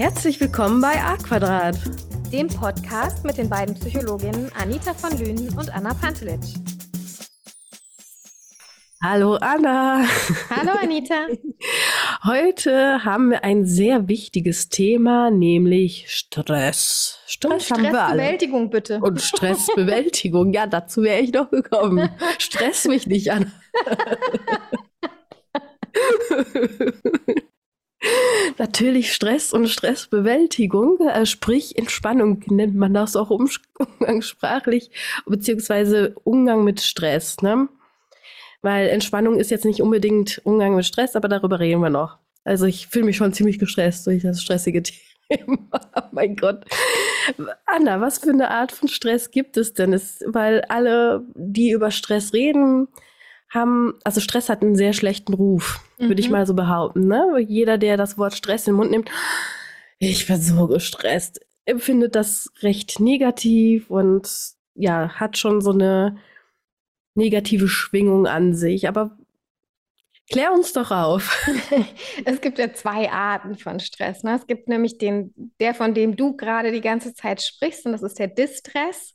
Herzlich willkommen bei A Quadrat, dem Podcast mit den beiden Psychologinnen Anita von Lünen und Anna Pantelitsch. Hallo Anna. Hallo Anita. Heute haben wir ein sehr wichtiges Thema, nämlich Stress. Stress, Und haben wir alle. Stressbewältigung bitte. Und Stressbewältigung, ja, dazu wäre ich noch gekommen. Stress mich nicht, Anna. Natürlich Stress und Stressbewältigung, äh, sprich Entspannung nennt man das auch umgangssprachlich, beziehungsweise Umgang mit Stress. Ne? Weil Entspannung ist jetzt nicht unbedingt Umgang mit Stress, aber darüber reden wir noch. Also ich fühle mich schon ziemlich gestresst durch das stressige Thema. oh mein Gott. Anna, was für eine Art von Stress gibt es denn? Es, weil alle, die über Stress reden, haben, also Stress hat einen sehr schlechten Ruf, mhm. würde ich mhm. mal so behaupten. Ne? Jeder, der das Wort Stress in den Mund nimmt, ich bin so gestresst, empfindet das recht negativ und ja, hat schon so eine negative Schwingung an sich. Aber klär uns doch auf. es gibt ja zwei Arten von Stress. Ne? Es gibt nämlich den, der, von dem du gerade die ganze Zeit sprichst, und das ist der Distress.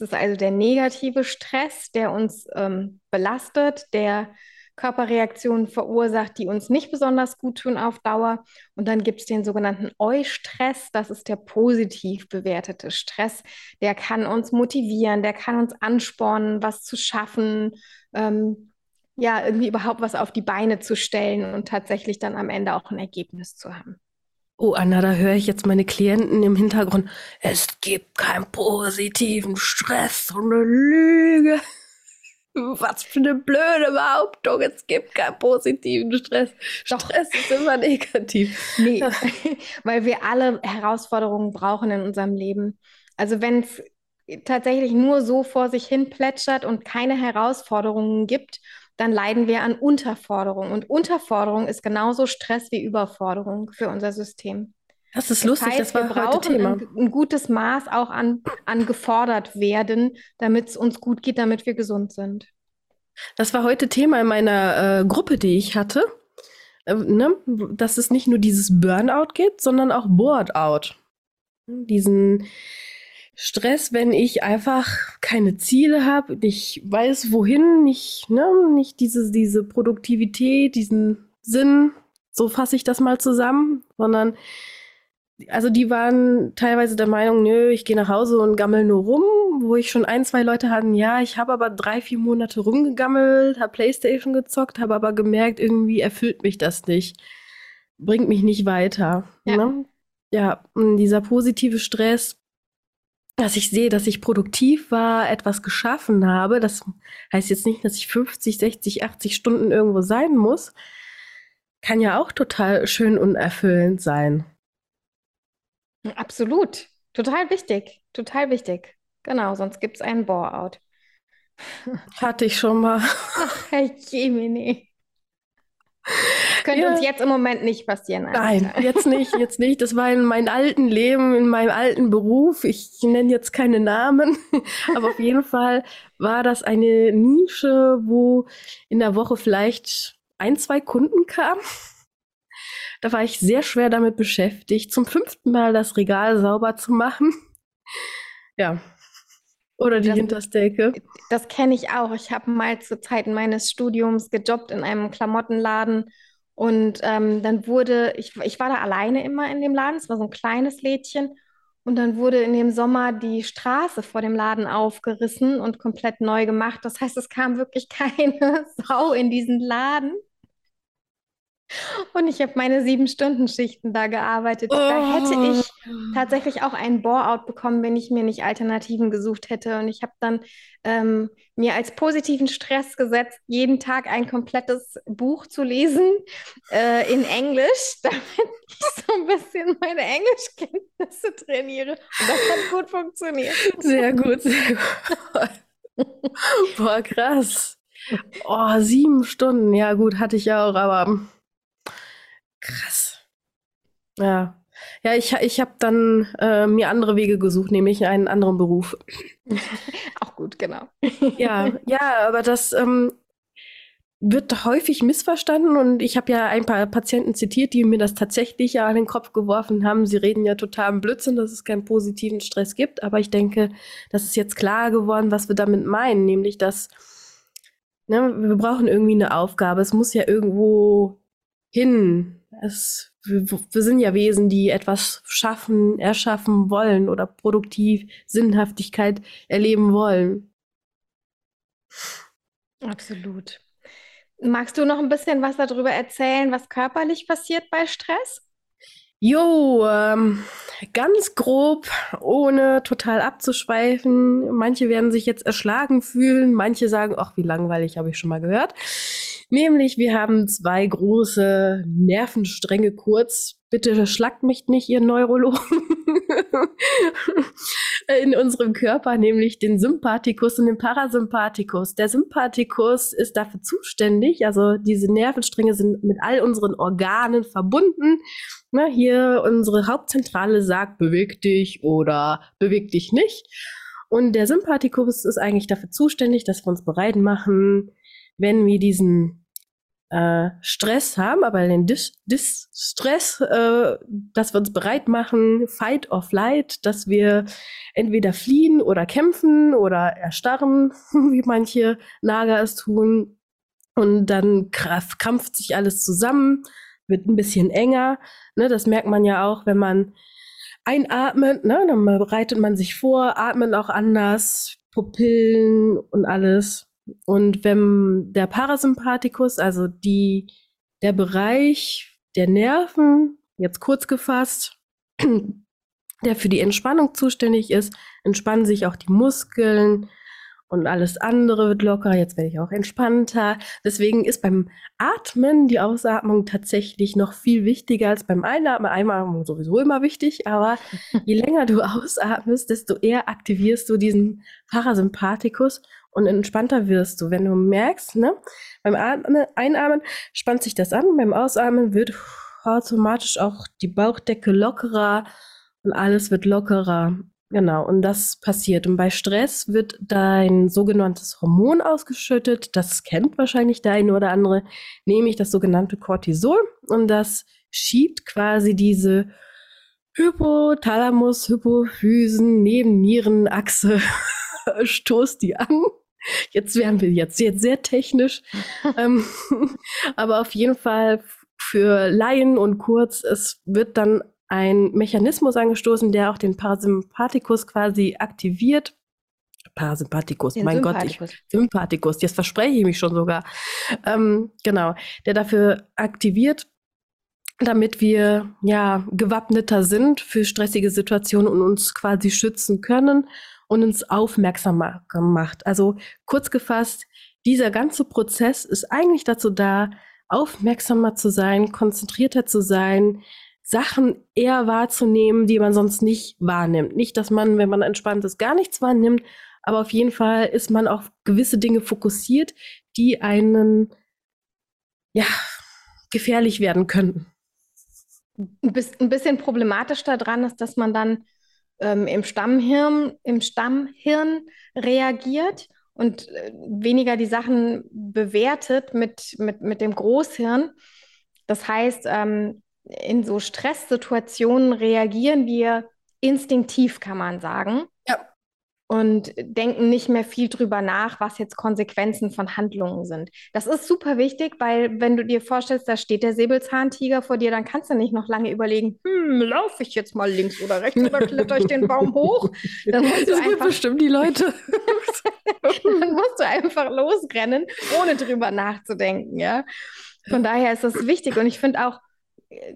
Das ist also der negative Stress, der uns ähm, belastet, der Körperreaktionen verursacht, die uns nicht besonders gut tun auf Dauer. Und dann gibt es den sogenannten Eustress, das ist der positiv bewertete Stress. Der kann uns motivieren, der kann uns anspornen, was zu schaffen, ähm, ja, irgendwie überhaupt was auf die Beine zu stellen und tatsächlich dann am Ende auch ein Ergebnis zu haben. Oh, Anna, da höre ich jetzt meine Klienten im Hintergrund. Es gibt keinen positiven Stress, und eine Lüge. Was für eine blöde Behauptung. Es gibt keinen positiven Stress. Doch. Stress ist immer negativ. Nee, weil wir alle Herausforderungen brauchen in unserem Leben. Also wenn es tatsächlich nur so vor sich hin plätschert und keine Herausforderungen gibt, dann leiden wir an Unterforderung. Und Unterforderung ist genauso Stress wie Überforderung für unser System. Das ist lustig, das, heißt, das war wir heute Thema. Ein, ein, gutes Maß auch an, an gefordert werden, damit es uns gut geht, damit wir gesund sind. Das war heute Thema in meiner äh, Gruppe, die ich hatte. Äh, ne? Dass es nicht nur dieses Burnout gibt, sondern auch Boardout. Diesen Stress, wenn ich einfach keine Ziele habe, nicht weiß, wohin, nicht, ne, nicht diese, diese Produktivität, diesen Sinn, so fasse ich das mal zusammen, sondern also die waren teilweise der Meinung, nö, ich gehe nach Hause und gammel nur rum, wo ich schon ein, zwei Leute hatten, ja, ich habe aber drei, vier Monate rumgegammelt, habe Playstation gezockt, habe aber gemerkt, irgendwie erfüllt mich das nicht, bringt mich nicht weiter. Ja, ne? ja dieser positive Stress, dass ich sehe, dass ich produktiv war, etwas geschaffen habe, das heißt jetzt nicht, dass ich 50, 60, 80 Stunden irgendwo sein muss, kann ja auch total schön und erfüllend sein. Absolut. Total wichtig. Total wichtig. Genau, sonst gibt es einen Bore-out. Hatte ich schon mal. Ach, Herr Jemini. Könnte ja. uns jetzt im Moment nicht passieren. Nein, jetzt nicht, jetzt nicht. Das war in meinem alten Leben, in meinem alten Beruf. Ich nenne jetzt keine Namen, aber auf jeden Fall war das eine Nische, wo in der Woche vielleicht ein, zwei Kunden kamen. Da war ich sehr schwer damit beschäftigt, zum fünften Mal das Regal sauber zu machen. Ja. Oder die das, Hinterstecke. Das kenne ich auch. Ich habe mal zu Zeiten meines Studiums gejobbt in einem Klamottenladen und ähm, dann wurde, ich, ich war da alleine immer in dem Laden, es war so ein kleines Lädchen. Und dann wurde in dem Sommer die Straße vor dem Laden aufgerissen und komplett neu gemacht. Das heißt, es kam wirklich keine Sau in diesen Laden. Und ich habe meine sieben Stunden Schichten da gearbeitet. Oh. Da hätte ich oh. tatsächlich auch einen Bore-out bekommen, wenn ich mir nicht Alternativen gesucht hätte. Und ich habe dann ähm, mir als positiven Stress gesetzt, jeden Tag ein komplettes Buch zu lesen äh, in Englisch, damit ich so ein bisschen meine Englischkenntnisse trainiere. Und das hat gut funktioniert. Sehr gut, sehr gut. Boah, krass. Oh, sieben Stunden. Ja, gut, hatte ich ja auch, aber Krass. Ja. Ja, ich, ich habe dann äh, mir andere Wege gesucht, nämlich einen anderen Beruf. Auch gut, genau. ja, ja, aber das, ähm, wird häufig missverstanden und ich habe ja ein paar Patienten zitiert, die mir das tatsächlich ja an den Kopf geworfen haben. Sie reden ja total im Blödsinn, dass es keinen positiven Stress gibt, aber ich denke, das ist jetzt klar geworden, was wir damit meinen, nämlich dass ne, wir brauchen irgendwie eine Aufgabe. Es muss ja irgendwo hin. Es, wir, wir sind ja Wesen, die etwas schaffen, erschaffen wollen oder produktiv Sinnhaftigkeit erleben wollen. Absolut. Magst du noch ein bisschen was darüber erzählen, was körperlich passiert bei Stress? Jo, ähm, ganz grob, ohne total abzuschweifen. Manche werden sich jetzt erschlagen fühlen, manche sagen, ach, wie langweilig, habe ich schon mal gehört. Nämlich, wir haben zwei große Nervenstränge kurz. Bitte schlagt mich nicht, ihr Neurologen. in unserem Körper, nämlich den Sympathikus und den Parasympathikus. Der Sympathikus ist dafür zuständig, also diese Nervenstränge sind mit all unseren Organen verbunden. Na, hier unsere Hauptzentrale sagt, beweg dich oder beweg dich nicht. Und der Sympathikus ist eigentlich dafür zuständig, dass wir uns bereit machen, wenn wir diesen äh, Stress haben, aber den Dis, Dis Stress, äh, dass wir uns bereit machen, Fight or Flight, dass wir entweder fliehen oder kämpfen oder erstarren, wie manche Nager es tun. Und dann krampft sich alles zusammen, wird ein bisschen enger. Ne, das merkt man ja auch, wenn man einatmet, ne, dann bereitet man sich vor, atmet auch anders, Pupillen und alles. Und wenn der Parasympathikus, also die, der Bereich der Nerven, jetzt kurz gefasst, der für die Entspannung zuständig ist, entspannen sich auch die Muskeln, und alles andere wird locker. Jetzt werde ich auch entspannter. Deswegen ist beim Atmen die Ausatmung tatsächlich noch viel wichtiger als beim Einatmen. Einatmung sowieso immer wichtig, aber je länger du ausatmest, desto eher aktivierst du diesen Parasympathikus und entspannter wirst du. Wenn du merkst, ne, beim Atmen, Einatmen spannt sich das an, beim Ausatmen wird automatisch auch die Bauchdecke lockerer und alles wird lockerer. Genau, und das passiert. Und bei Stress wird dein sogenanntes Hormon ausgeschüttet. Das kennt wahrscheinlich der eine oder andere, nämlich das sogenannte Cortisol. Und das schiebt quasi diese Hypothalamus, Hypophysen, Nebennierenachse, stoßt die an. Jetzt werden wir jetzt, jetzt sehr technisch. ähm, aber auf jeden Fall für Laien und kurz, es wird dann ein Mechanismus angestoßen, der auch den Parasympathikus quasi aktiviert. Parasympathikus, den mein Gott, ich, Sympathikus, jetzt verspreche ich mich schon sogar. Ähm, genau, der dafür aktiviert, damit wir ja gewappneter sind für stressige Situationen und uns quasi schützen können und uns aufmerksamer gemacht. Also kurz gefasst, dieser ganze Prozess ist eigentlich dazu da, aufmerksamer zu sein, konzentrierter zu sein, Sachen eher wahrzunehmen, die man sonst nicht wahrnimmt. Nicht, dass man, wenn man entspannt ist, gar nichts wahrnimmt, aber auf jeden Fall ist man auf gewisse Dinge fokussiert, die einen ja gefährlich werden könnten. Ein bisschen problematisch daran ist, dass man dann ähm, im Stammhirn, im Stammhirn reagiert und äh, weniger die Sachen bewertet mit, mit, mit dem Großhirn. Das heißt, ähm, in so Stresssituationen reagieren wir instinktiv, kann man sagen. Und denken nicht mehr viel drüber nach, was jetzt Konsequenzen von Handlungen sind. Das ist super wichtig, weil wenn du dir vorstellst, da steht der Säbelzahntiger vor dir, dann kannst du nicht noch lange überlegen, hm, laufe ich jetzt mal links oder rechts oder kletter ich den Baum hoch? Dann musst du das einfach bestimmt die Leute. dann musst du einfach losrennen, ohne drüber nachzudenken, ja. Von daher ist das wichtig und ich finde auch,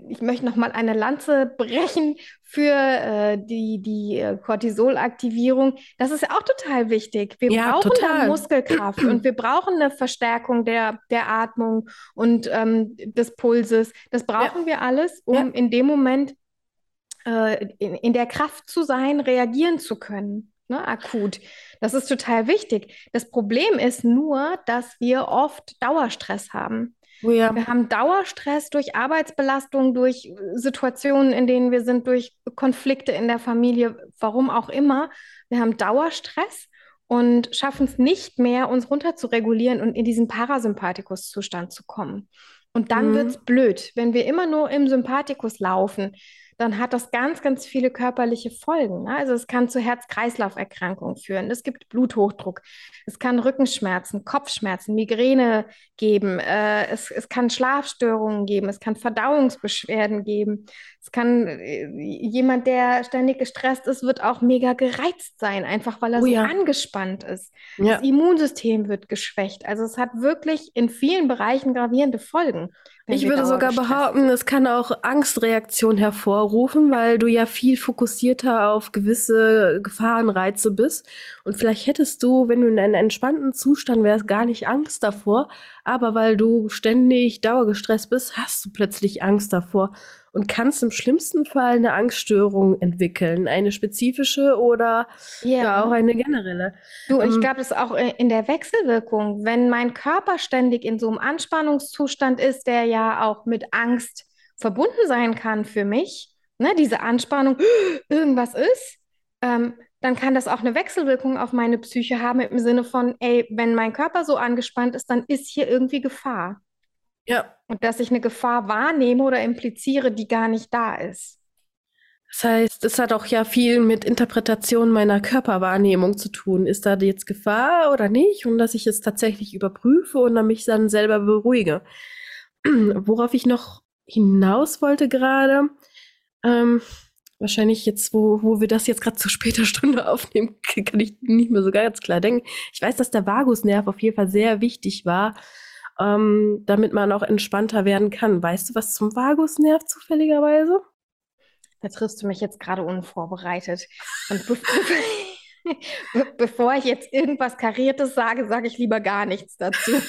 ich möchte noch mal eine Lanze brechen für äh, die, die äh, Cortisolaktivierung. Das ist ja auch total wichtig. Wir ja, brauchen total. Muskelkraft und wir brauchen eine Verstärkung der, der Atmung und ähm, des Pulses. Das brauchen ja. wir alles, um ja. in dem Moment äh, in, in der Kraft zu sein, reagieren zu können. Ne, akut. Das ist total wichtig. Das Problem ist nur, dass wir oft Dauerstress haben. Oh ja. Wir haben Dauerstress durch Arbeitsbelastung, durch Situationen, in denen wir sind, durch Konflikte in der Familie, warum auch immer. Wir haben Dauerstress und schaffen es nicht mehr, uns runter zu regulieren und in diesen Parasympathikus-Zustand zu kommen. Und dann Mhm. wird es blöd, wenn wir immer nur im Sympathikus laufen dann hat das ganz, ganz viele körperliche Folgen. Ne? Also es kann zu Herz-Kreislauf-Erkrankungen führen. Es gibt Bluthochdruck. Es kann Rückenschmerzen, Kopfschmerzen, Migräne geben. Äh, es, es kann Schlafstörungen geben. Es kann Verdauungsbeschwerden geben. Es kann äh, jemand, der ständig gestresst ist, wird auch mega gereizt sein, einfach weil er Oh so ja. angespannt ist. Ja. Das Immunsystem wird geschwächt. Also es hat wirklich in vielen Bereichen gravierende Folgen. Wenn Ich würde sogar behaupten, es kann auch Angstreaktionen hervorrufen, weil du ja viel fokussierter auf gewisse Gefahrenreize bist. Und vielleicht hättest du, wenn du in einem entspannten Zustand wärst, gar nicht Angst davor. Aber weil du ständig dauergestresst bist, hast du plötzlich Angst davor und kannst im schlimmsten Fall eine Angststörung entwickeln. Eine spezifische oder Ja. auch eine generelle. Du, und ich Ähm, glaube, das ist auch in in der Wechselwirkung, wenn mein Körper ständig in so einem Anspannungszustand ist, der ja auch mit Angst verbunden sein kann für mich, ne, diese Anspannung, irgendwas ist, ähm, dann kann das auch eine Wechselwirkung auf meine Psyche haben im Sinne von, ey, wenn mein Körper so angespannt ist, dann ist hier irgendwie Gefahr. Ja, Und dass ich eine Gefahr wahrnehme oder impliziere, die gar nicht da ist. Das heißt, es hat auch ja viel mit Interpretation meiner Körperwahrnehmung zu tun. Ist da jetzt Gefahr oder nicht? Und dass ich es tatsächlich überprüfe und dann mich dann selber beruhige. Worauf ich noch hinaus wollte gerade, ähm, wahrscheinlich jetzt, wo, wo wir das jetzt gerade zu später Stunde aufnehmen, kann ich nicht mehr so ganz klar denken. Ich weiß, dass der Vagusnerv auf jeden Fall sehr wichtig war, ähm, damit man auch entspannter werden kann. Weißt du was zum Vagusnerv zufälligerweise? Da triffst du mich jetzt gerade unvorbereitet. Und be be bevor ich jetzt irgendwas Kariertes sage, sage ich lieber gar nichts dazu.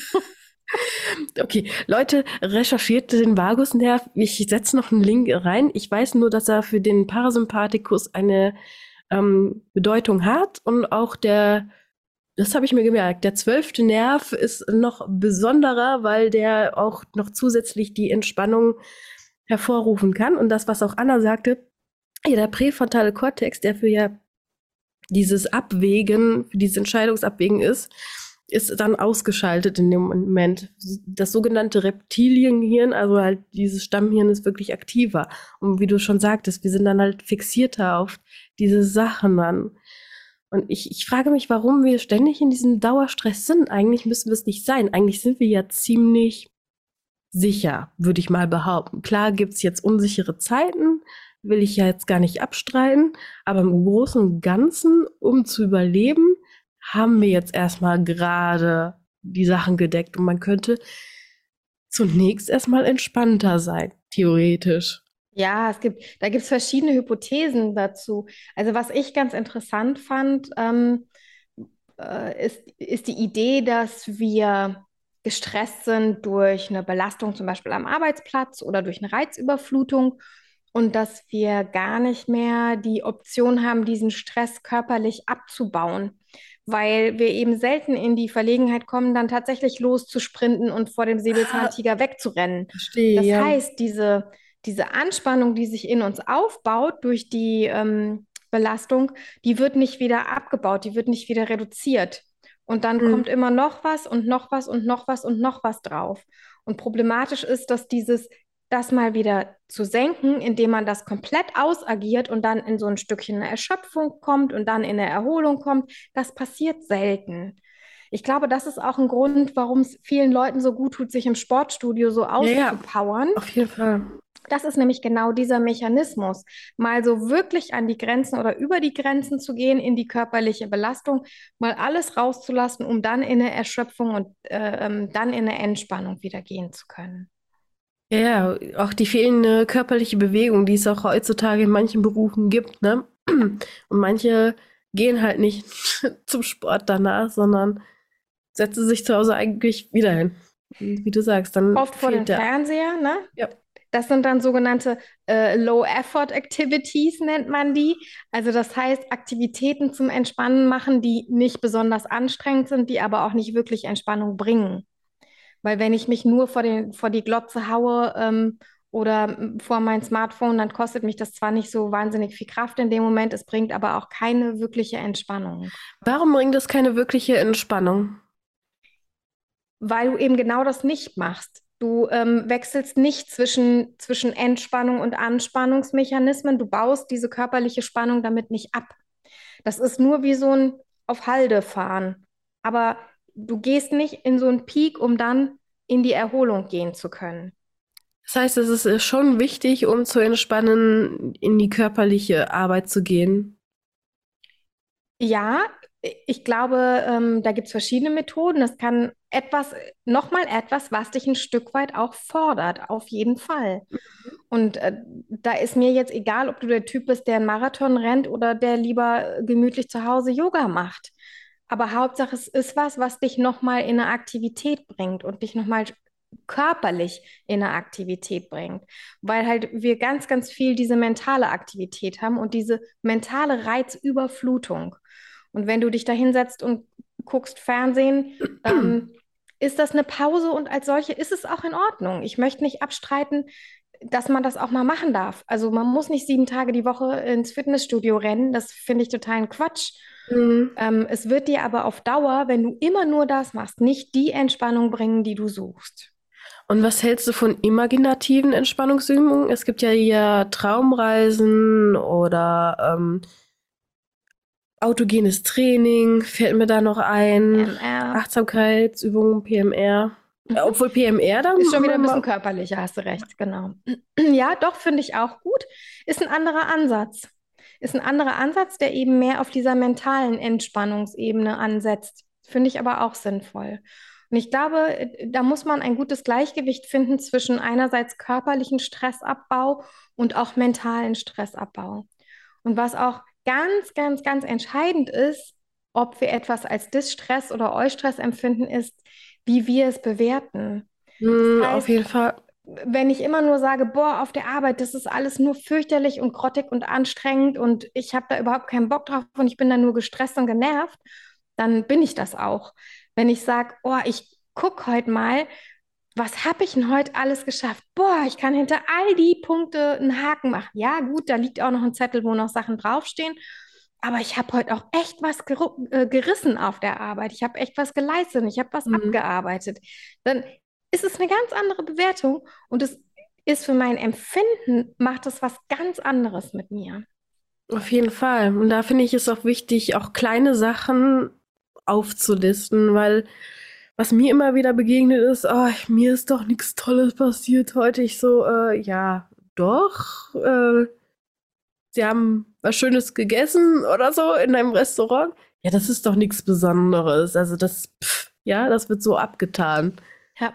Okay, Leute, recherchiert den Vagusnerv. Ich setze noch einen Link rein. Ich weiß nur, dass er für den Parasympathikus eine ähm, Bedeutung hat und auch der, das habe ich mir gemerkt, der zwölfte Nerv ist noch besonderer, weil der auch noch zusätzlich die Entspannung hervorrufen kann. Und das, was auch Anna sagte, ja, der präfrontale Kortex, der für ja dieses Abwägen, für dieses Entscheidungsabwägen ist, ist dann ausgeschaltet in dem Moment. Das sogenannte Reptilienhirn, also halt dieses Stammhirn ist wirklich aktiver. Und wie du schon sagtest, wir sind dann halt fixierter auf diese Sachen dann. Und ich, ich frage mich, warum wir ständig in diesem Dauerstress sind. Eigentlich müssen wir es nicht sein. Eigentlich sind wir ja ziemlich sicher, würde ich mal behaupten. Klar gibt's jetzt unsichere Zeiten, will ich ja jetzt gar nicht abstreiten, aber im Großen und Ganzen, um zu überleben, haben wir jetzt erstmal gerade die Sachen gedeckt und man könnte zunächst erstmal entspannter sein, theoretisch. Ja, es gibt, da gibt es verschiedene Hypothesen dazu. Also was ich ganz interessant fand, ähm, äh, ist, ist die Idee, dass wir gestresst sind durch eine Belastung zum Beispiel am Arbeitsplatz oder durch eine Reizüberflutung und dass wir gar nicht mehr die Option haben, diesen Stress körperlich abzubauen, weil wir eben selten in die Verlegenheit kommen, dann tatsächlich loszusprinten und vor dem Säbelzahntiger wegzurennen. Verstehe, Das heißt, diese, diese Anspannung, die sich in uns aufbaut durch die ähm, Belastung, die wird nicht wieder abgebaut, die wird nicht wieder reduziert. Und dann Mhm. kommt immer noch was und noch was und noch was und noch was drauf. Und problematisch ist, dass dieses, das mal wieder zu senken, indem man das komplett ausagiert und dann in so ein Stückchen eine Erschöpfung kommt und dann in eine Erholung kommt, das passiert selten. Ich glaube, das ist auch ein Grund, warum es vielen Leuten so gut tut, sich im Sportstudio so Ja, ja. auszupowern. Auf jeden Fall. Das ist nämlich genau dieser Mechanismus, mal so wirklich an die Grenzen oder über die Grenzen zu gehen, in die körperliche Belastung, mal alles rauszulassen, um dann in eine Erschöpfung und äh, ähm, dann in eine Entspannung wieder gehen zu können. Ja, auch die fehlende körperliche Bewegung, die es auch heutzutage in manchen Berufen gibt, ne? Und manche gehen halt nicht zum Sport danach, sondern setzen sich zu Hause eigentlich wieder hin. Wie du sagst, dann Oft vor dem. Fernseher, ne? Ja. Das sind dann sogenannte äh, Low-Effort-Activities, nennt man die. Also das heißt, Aktivitäten zum Entspannen machen, die nicht besonders anstrengend sind, die aber auch nicht wirklich Entspannung bringen. Weil wenn ich mich nur vor den, vor die Glotze haue ähm, oder vor mein Smartphone, dann kostet mich das zwar nicht so wahnsinnig viel Kraft in dem Moment, es bringt aber auch keine wirkliche Entspannung. Warum bringt es keine wirkliche Entspannung? Weil du eben genau das nicht machst. Du ähm, wechselst nicht zwischen, zwischen Entspannung und Anspannungsmechanismen. Du baust diese körperliche Spannung damit nicht ab. Das ist nur wie so ein auf Halde fahren. Aber du gehst nicht in so einen Peak, um dann in die Erholung gehen zu können. Das heißt, es ist äh, schon wichtig, um zu entspannen, in die körperliche Arbeit zu gehen. Ja, ich glaube, ähm, da gibt es verschiedene Methoden. Das kann etwas, nochmal etwas, was dich ein Stück weit auch fordert, auf jeden Fall. Und äh, da ist mir jetzt egal, ob du der Typ bist, der einen Marathon rennt oder der lieber gemütlich zu Hause Yoga macht. Aber Hauptsache, es ist was, was dich nochmal in eine Aktivität bringt und dich nochmal körperlich in eine Aktivität bringt. Weil halt wir ganz, ganz viel diese mentale Aktivität haben und diese mentale Reizüberflutung. Und wenn du dich da hinsetzt und guckst Fernsehen, ähm, ist das eine Pause und als solche ist es auch in Ordnung. Ich möchte nicht abstreiten, dass man das auch mal machen darf. Also man muss nicht sieben Tage die Woche ins Fitnessstudio rennen. Das finde ich totalen Quatsch. Mhm. Ähm, es wird dir aber auf Dauer, wenn du immer nur das machst, nicht die Entspannung bringen, die du suchst. Und was hältst du von imaginativen Entspannungsübungen? Es gibt ja hier Traumreisen oder ähm, autogenes Training, fällt mir da noch ein. PMR. Achtsamkeitsübungen, PMR. Mhm. Obwohl PMR dann. Ist schon wieder ein bisschen körperlicher, hast du recht, genau. Ja, doch, finde ich auch gut. Ist ein anderer Ansatz. Ist ein anderer Ansatz, der eben mehr auf dieser mentalen Entspannungsebene ansetzt. Finde ich aber auch sinnvoll. Und ich glaube, da muss man ein gutes Gleichgewicht finden zwischen einerseits körperlichen Stressabbau und auch mentalen Stressabbau. Und was auch ganz, ganz, ganz entscheidend ist, ob wir etwas als Distress oder Eustress empfinden, ist, wie wir es bewerten. Mm, das heißt, auf jeden Fall. Wenn ich immer nur sage, boah, auf der Arbeit, das ist alles nur fürchterlich und grottig und anstrengend und ich habe da überhaupt keinen Bock drauf und ich bin da nur gestresst und genervt, dann bin ich das auch. Wenn ich sage, oh, ich gucke heute mal, was habe ich denn heute alles geschafft? Boah, ich kann hinter all die Punkte einen Haken machen. Ja, gut, da liegt auch noch ein Zettel, wo noch Sachen draufstehen. Aber ich habe heute auch echt was äh, gerissen auf der Arbeit. Ich habe echt was geleistet. Ich habe was mhm. abgearbeitet. Dann ist es eine ganz andere Bewertung und es ist für mein Empfinden, macht es was ganz anderes mit mir. Auf jeden Fall. Und da finde ich es auch wichtig, auch kleine Sachen aufzulisten, weil was mir immer wieder begegnet ist, oh, mir ist doch nichts Tolles passiert heute. Ich so, äh, ja, doch. Äh, sie haben was Schönes gegessen oder so in einem Restaurant. Ja, das ist doch nichts Besonderes. Also das, pff, ja, das wird so abgetan. Ja.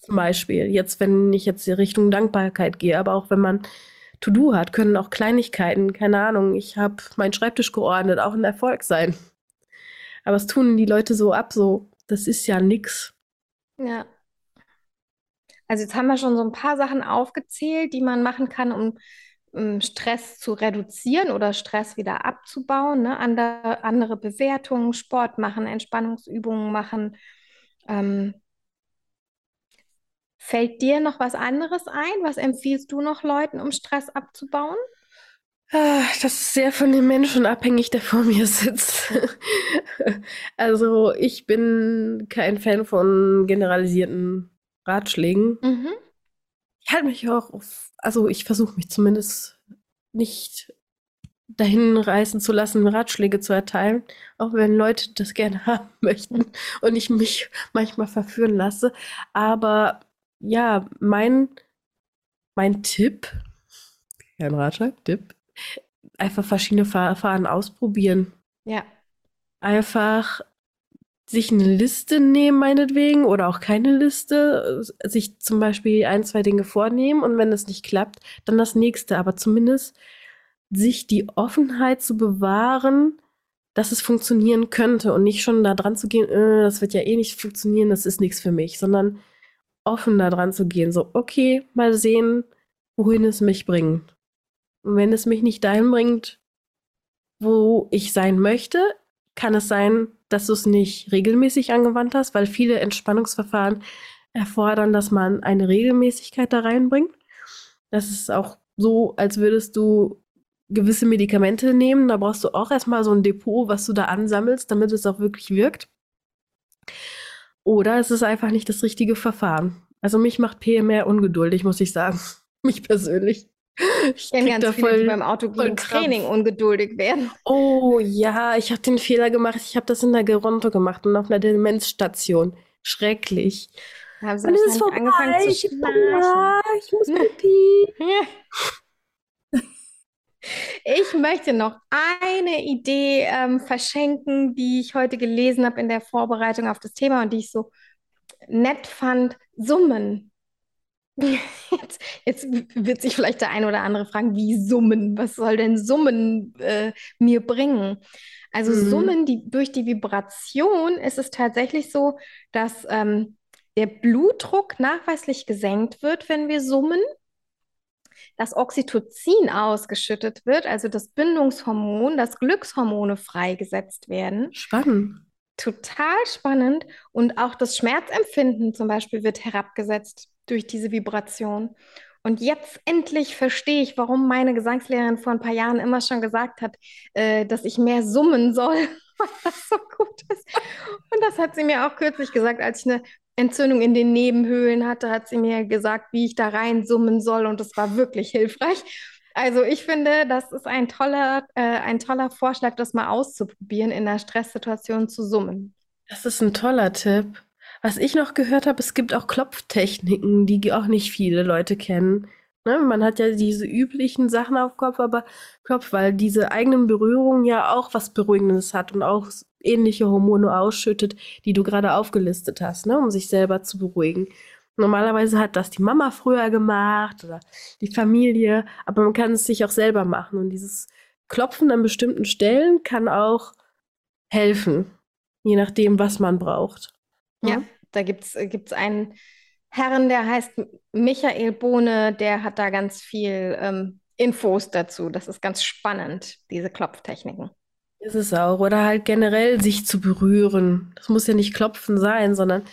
Zum Beispiel, jetzt, wenn ich jetzt in Richtung Dankbarkeit gehe, aber auch wenn man To-Do hat, können auch Kleinigkeiten, keine Ahnung, ich habe meinen Schreibtisch geordnet, auch ein Erfolg sein. Aber es tun die Leute so ab, so, das ist ja nix. Ja. Also jetzt haben wir schon so ein paar Sachen aufgezählt, die man machen kann, um, um Stress zu reduzieren oder Stress wieder abzubauen. Ne? Andere, andere Bewertungen, Sport machen, Entspannungsübungen machen. Ähm, fällt dir noch was anderes ein? Was empfiehlst du noch Leuten, um Stress abzubauen? Ah, das ist sehr von dem Menschen abhängig, der vor mir sitzt. also ich bin kein Fan von generalisierten Ratschlägen. Mhm. Ich halte mich auch auf, also ich versuche mich zumindest nicht dahin reißen zu lassen, Ratschläge zu erteilen, auch wenn Leute das gerne haben möchten und ich mich manchmal verführen lasse. Aber ja, mein, mein Tipp, kein Ratschlag, Tipp, einfach verschiedene Verfahren ausprobieren. Ja. Einfach sich eine Liste nehmen, meinetwegen, oder auch keine Liste, sich zum Beispiel ein, zwei Dinge vornehmen und wenn das nicht klappt, dann das nächste. Aber zumindest sich die Offenheit zu bewahren, dass es funktionieren könnte und nicht schon da dran zu gehen, äh, das wird ja eh nicht funktionieren, das ist nichts für mich, sondern offen da dran zu gehen. So, okay, mal sehen, wohin es mich bringt. Wenn es mich nicht dahin bringt, wo ich sein möchte, kann es sein, dass du es nicht regelmäßig angewandt hast, weil viele Entspannungsverfahren erfordern, dass man eine Regelmäßigkeit da reinbringt. Das ist auch so, als würdest du gewisse Medikamente nehmen. Da brauchst du auch erstmal so ein Depot, was du da ansammelst, damit es auch wirklich wirkt. Oder es ist einfach nicht das richtige Verfahren. Also mich macht PMR ungeduldig, muss ich sagen. mich persönlich. Ich kenne ganz da viele, voll, die beim autogenen Training ungeduldig werden. Oh ja, ich habe den Fehler gemacht. Ich habe das in der Geronto gemacht und auf einer Demenzstation. Schrecklich. Haben sie und es ist vorbei. angefangen zu ich, ich muss pipi. Ich möchte noch eine Idee ähm, verschenken, die ich heute gelesen habe in der Vorbereitung auf das Thema und die ich so nett fand. Summen. Jetzt, jetzt wird sich vielleicht der eine oder andere fragen, wie Summen? Was soll denn Summen äh, mir bringen? Also mhm. Summen, die durch die Vibration ist es tatsächlich so, dass ähm, der Blutdruck nachweislich gesenkt wird, wenn wir summen dass Oxytocin ausgeschüttet wird, also das Bindungshormon, dass Glückshormone freigesetzt werden. Spannend. Total spannend. Und auch das Schmerzempfinden zum Beispiel wird herabgesetzt durch diese Vibration. Und jetzt endlich verstehe ich, warum meine Gesangslehrerin vor ein paar Jahren immer schon gesagt hat, äh, dass ich mehr summen soll, weil das so gut ist. Und das hat sie mir auch kürzlich gesagt, als ich eine Entzündung in den Nebenhöhlen hatte, hat sie mir gesagt, wie ich da reinsummen soll und das war wirklich hilfreich. Also ich finde, das ist ein toller, äh, ein toller Vorschlag, das mal auszuprobieren, in einer Stresssituation zu summen. Das ist ein toller Tipp. Was ich noch gehört habe, es gibt auch Klopftechniken, die auch nicht viele Leute kennen. Ne? Man hat ja diese üblichen Sachen auf Kopf, aber Kopf, weil diese eigenen Berührungen ja auch was Beruhigendes hat und auch ähnliche Hormone ausschüttet, die du gerade aufgelistet hast, ne? um sich selber zu beruhigen. Normalerweise hat das die Mama früher gemacht oder die Familie, aber man kann es sich auch selber machen. Und dieses Klopfen an bestimmten Stellen kann auch helfen, je nachdem, was man braucht. Ja, da gibt es gibt's einen Herren, der heißt Michael Bohne, der hat da ganz viel ähm, Infos dazu. Das ist ganz spannend, diese Klopftechniken. Ist es auch. Oder halt generell sich zu berühren. Das muss ja nicht klopfen sein, sondern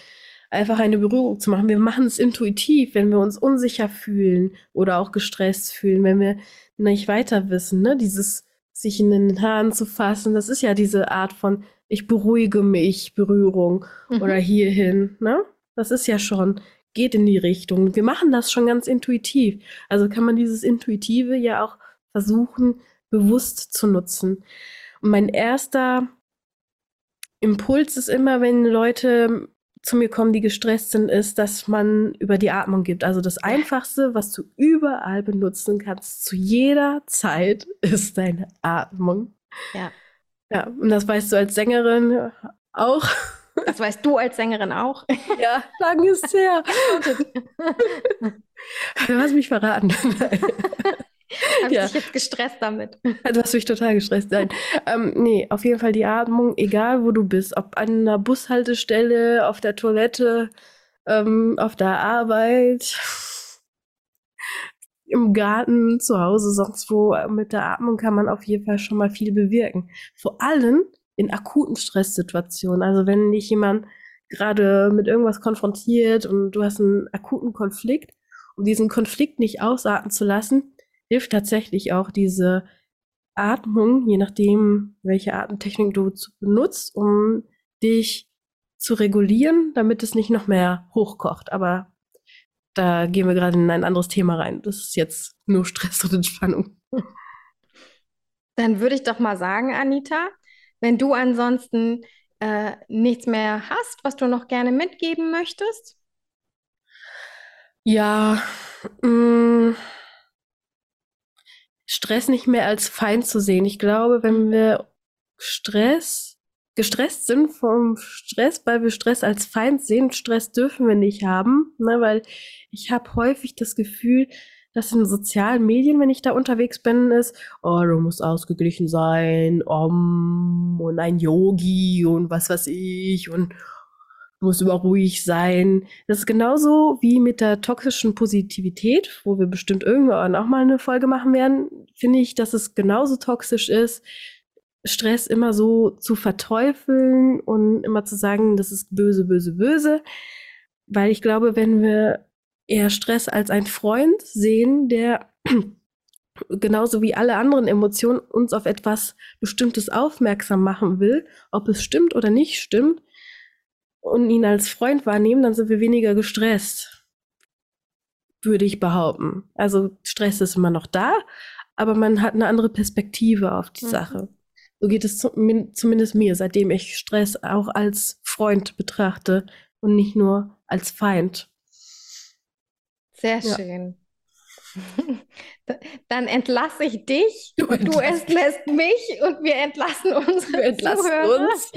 einfach eine Berührung zu machen. Wir machen es intuitiv, wenn wir uns unsicher fühlen oder auch gestresst fühlen, wenn wir nicht weiter wissen. Ne? Dieses sich in den Haaren zu fassen, das ist ja diese Art von ich beruhige mich, Berührung mhm. oder hierhin. Ne? Das ist ja schon geht in die Richtung. Wir machen das schon ganz intuitiv. Also kann man dieses Intuitive ja auch versuchen, bewusst zu nutzen. Und mein erster Impuls ist immer, wenn Leute zu mir kommen, die gestresst sind, ist, dass man über die Atmung gibt. Also das Einfachste, was du überall benutzen kannst, zu jeder Zeit, ist deine Atmung. Ja. Ja, und das weißt du als Sängerin auch. Das weißt du als Sängerin auch? Ja, lang ist her. du hast mich verraten. Habe ja. ich dich jetzt gestresst damit? Du hast mich total gestresst. Nein. ähm, nee, auf jeden Fall die Atmung, egal wo du bist, ob an einer Bushaltestelle, auf der Toilette, ähm, auf der Arbeit, im Garten, zu Hause, sonst wo. Mit der Atmung kann man auf jeden Fall schon mal viel bewirken. Vor allem, in akuten Stresssituationen. Also wenn dich jemand gerade mit irgendwas konfrontiert und du hast einen akuten Konflikt, um diesen Konflikt nicht ausarten zu lassen, hilft tatsächlich auch diese Atmung, je nachdem, welche Atemtechnik du benutzt, um dich zu regulieren, damit es nicht noch mehr hochkocht. Aber da gehen wir gerade in ein anderes Thema rein. Das ist jetzt nur Stress und Entspannung. Dann würde ich doch mal sagen, Anita, wenn du ansonsten äh, nichts mehr hast, was du noch gerne mitgeben möchtest? Ja, mh, mm, Stress nicht mehr als Feind zu sehen. Ich glaube, wenn wir Stress, gestresst sind vom Stress, weil wir Stress als Feind sehen, Stress dürfen wir nicht haben, ne, weil ich habe häufig das Gefühl, dass in sozialen Medien, wenn ich da unterwegs bin, ist, oh, du musst ausgeglichen sein, um, und ein Yogi und was weiß ich und du musst immer ruhig sein. Das ist genauso wie mit der toxischen Positivität, wo wir bestimmt irgendwann auch mal eine Folge machen werden, finde ich, dass es genauso toxisch ist, Stress immer so zu verteufeln und immer zu sagen, das ist böse, böse, böse. Weil ich glaube, wenn wir eher Stress als ein Freund sehen, der genauso wie alle anderen Emotionen uns auf etwas Bestimmtes aufmerksam machen will, ob es stimmt oder nicht stimmt, und ihn als Freund wahrnehmen, dann sind wir weniger gestresst, würde ich behaupten. Also Stress ist immer noch da, aber man hat eine andere Perspektive auf die mhm. Sache. So geht es zumindest mir, seitdem ich Stress auch als Freund betrachte und nicht nur als Feind. Sehr schön. Dann entlasse ich dich, du, du entlässt mich und wir entlassen unsere entlassen Zuhörer uns.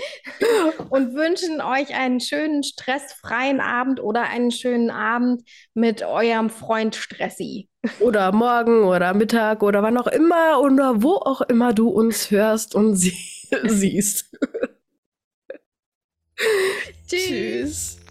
und wünschen euch einen schönen stressfreien Abend oder einen schönen Abend mit eurem Freund Stressi. Oder morgen oder Mittag oder wann auch immer oder wo auch immer du uns hörst und sie siehst. Tschüss. Tschüss.